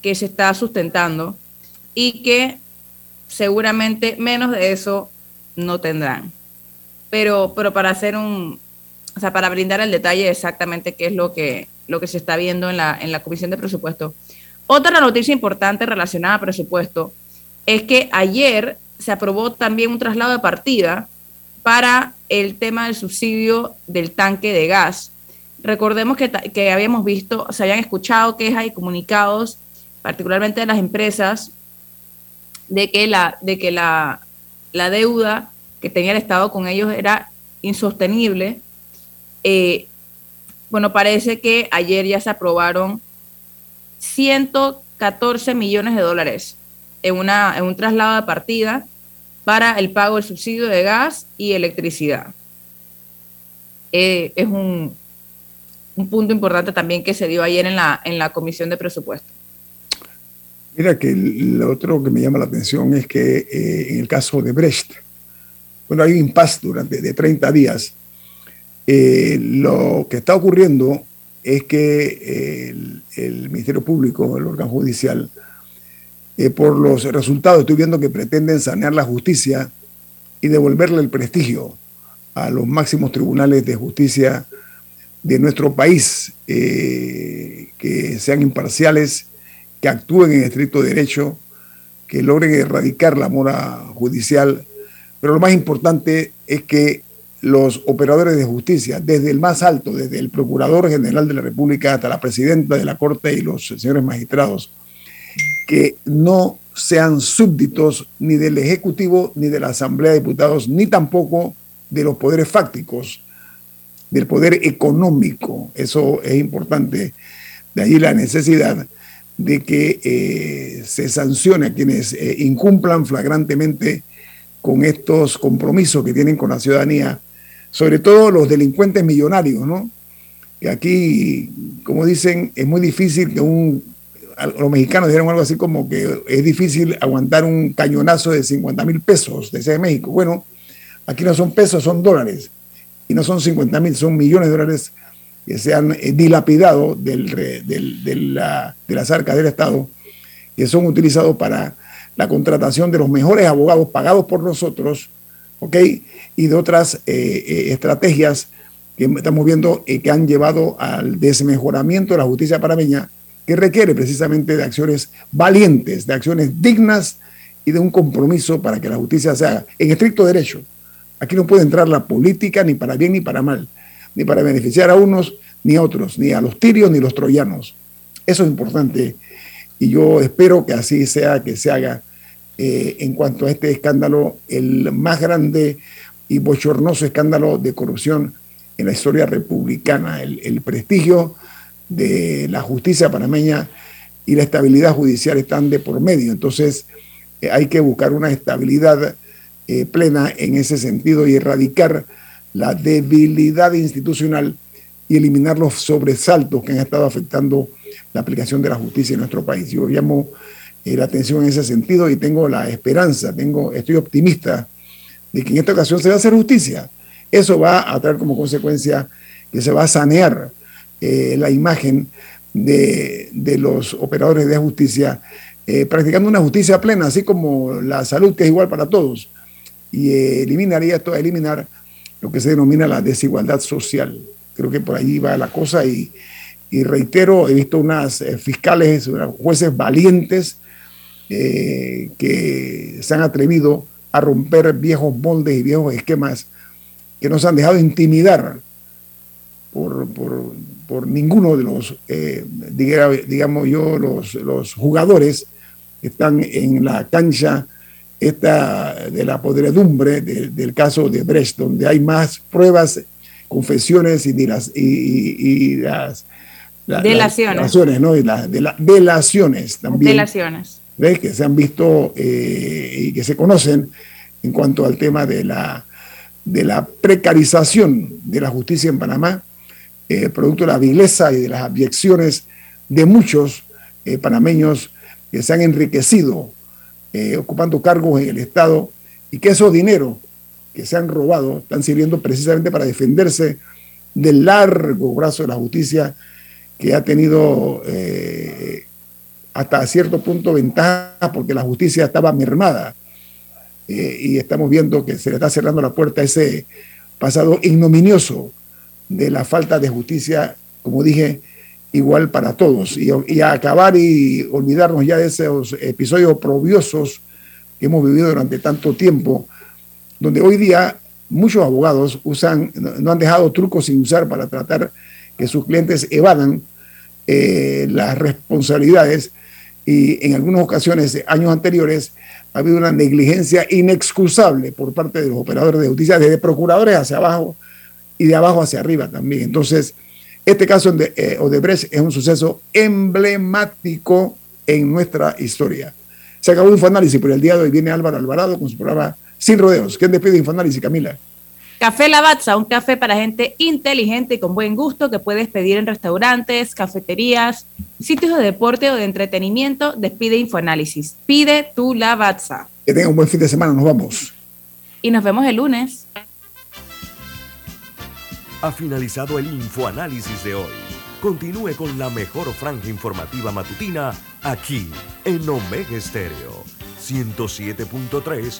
que se está sustentando, y que seguramente menos de eso no tendrán pero, pero para hacer un, o sea, para brindar el detalle exactamente qué es lo que, lo que se está viendo en la, en la Comisión de Presupuesto. Otra noticia importante relacionada a presupuesto es que ayer se aprobó también un traslado de partida para el tema del subsidio del tanque de gas. Recordemos que, que habíamos visto, se habían escuchado quejas y comunicados, particularmente de las empresas, de que la, de que la, la deuda que tenía el Estado con ellos era insostenible. Eh, bueno, parece que ayer ya se aprobaron 114 millones de dólares en, una, en un traslado de partida para el pago del subsidio de gas y electricidad. Eh, es un, un, punto importante también que se dio ayer en la, en la Comisión de Presupuesto. Mira que lo otro que me llama la atención es que eh, en el caso de Brecht, bueno, hay un impasse durante de 30 días. Eh, lo que está ocurriendo es que el, Ministerio Público, el órgano judicial, eh, por los resultados, estoy viendo que pretenden sanear la justicia y devolverle el prestigio a los máximos tribunales de justicia de nuestro país, eh, que sean imparciales, que actúen en estricto derecho, que logren erradicar la mora judicial pero lo más importante es que los operadores de justicia, desde el más alto, desde el Procurador General de la República hasta la Presidenta de la Corte y los señores magistrados, que no sean súbditos ni del Ejecutivo, ni de la Asamblea de Diputados, ni tampoco de los poderes fácticos, del poder económico. Eso es importante. De ahí la necesidad de que eh, se sancione a quienes eh, incumplan flagrantemente con estos compromisos que tienen con la ciudadanía, sobre todo los delincuentes millonarios, ¿no? Que aquí, como dicen, es muy difícil que un, los mexicanos dijeron algo así como que es difícil aguantar un cañonazo de 50 mil pesos de México. Bueno, aquí no son pesos, son dólares. Y no son 50 mil, son millones de dólares que se han eh, dilapidado de, la, de las arcas del Estado, que son utilizados para la contratación de los mejores abogados pagados por nosotros, ¿ok? Y de otras eh, eh, estrategias que estamos viendo y que han llevado al desmejoramiento de la justicia parameña, que requiere precisamente de acciones valientes, de acciones dignas y de un compromiso para que la justicia se haga en estricto derecho. Aquí no puede entrar la política ni para bien ni para mal, ni para beneficiar a unos ni a otros, ni a los tirios ni a los troyanos. Eso es importante y yo espero que así sea, que se haga eh, en cuanto a este escándalo, el más grande y bochornoso escándalo de corrupción en la historia republicana, el, prestigio de la justicia panameña y la estabilidad judicial están de por medio. Entonces eh, hay que buscar una estabilidad eh, plena en ese sentido y erradicar la debilidad institucional y eliminar los sobresaltos que han estado afectando la aplicación de la justicia en nuestro país. Yo llamo eh, la atención en ese sentido y tengo la esperanza, tengo, estoy optimista de que en esta ocasión se va a hacer justicia eso va a traer como consecuencia que se va a sanear eh, la imagen de, de, los operadores de justicia, eh, practicando una justicia plena, así como la salud, que es igual para todos, y eliminaría esto, eliminar lo que se denomina la desigualdad social. Creo que por ahí va la cosa y, y reitero, he visto unas fiscales, unas jueces valientes que se han atrevido a romper viejos moldes y viejos esquemas que nos han dejado intimidar por, por, por ninguno de los, eh, digamos yo, los, los, jugadores que están en la cancha esta de la podredumbre del caso de Brecht, donde hay más pruebas, confesiones y, las, y, las, delaciones. ¿no? Y las de delaciones también. Delaciones. ¿ves? Que se han visto eh, y que se conocen en cuanto al tema de la, de la precarización de la justicia en Panamá eh, producto de la vileza y de las abyecciones de muchos eh, panameños que se han enriquecido ocupando cargos en el Estado y que esos dineros que se han robado están sirviendo precisamente para defenderse del largo brazo de la justicia que ha tenido hasta cierto punto ventaja porque la justicia estaba mermada y estamos viendo que se le está cerrando la puerta ese pasado ignominioso de la falta de justicia, como dije, igual para todos. Y, a acabar y olvidarnos ya de esos episodios oprobiosos que hemos vivido durante tanto tiempo, donde hoy día muchos abogados usan, no han dejado trucos sin usar para tratar que sus clientes evadan eh, las responsabilidades y en algunas ocasiones, años anteriores, ha habido una negligencia inexcusable por parte de los operadores de justicia, desde procuradores hacia abajo, y de abajo hacia arriba también. Entonces, este caso de eh, Odebrecht es un suceso emblemático en nuestra historia. Se acabó Infoanálisis, por el día de hoy viene Álvaro Alvarado con su programa Sin Rodeos. ¿Quién despide Infoanálisis, Camila? Café Lavazza, un café para gente inteligente y con buen gusto que puedes pedir en restaurantes, cafeterías, sitios de deporte o de entretenimiento. Despide Infoanálisis. Pide tu Lavazza. Que tenga un buen fin de semana. Nos vamos. Y nos vemos el lunes ha finalizado el infoanálisis de hoy. Continúe con la mejor franja informativa matutina aquí en Omega Estéreo 107.3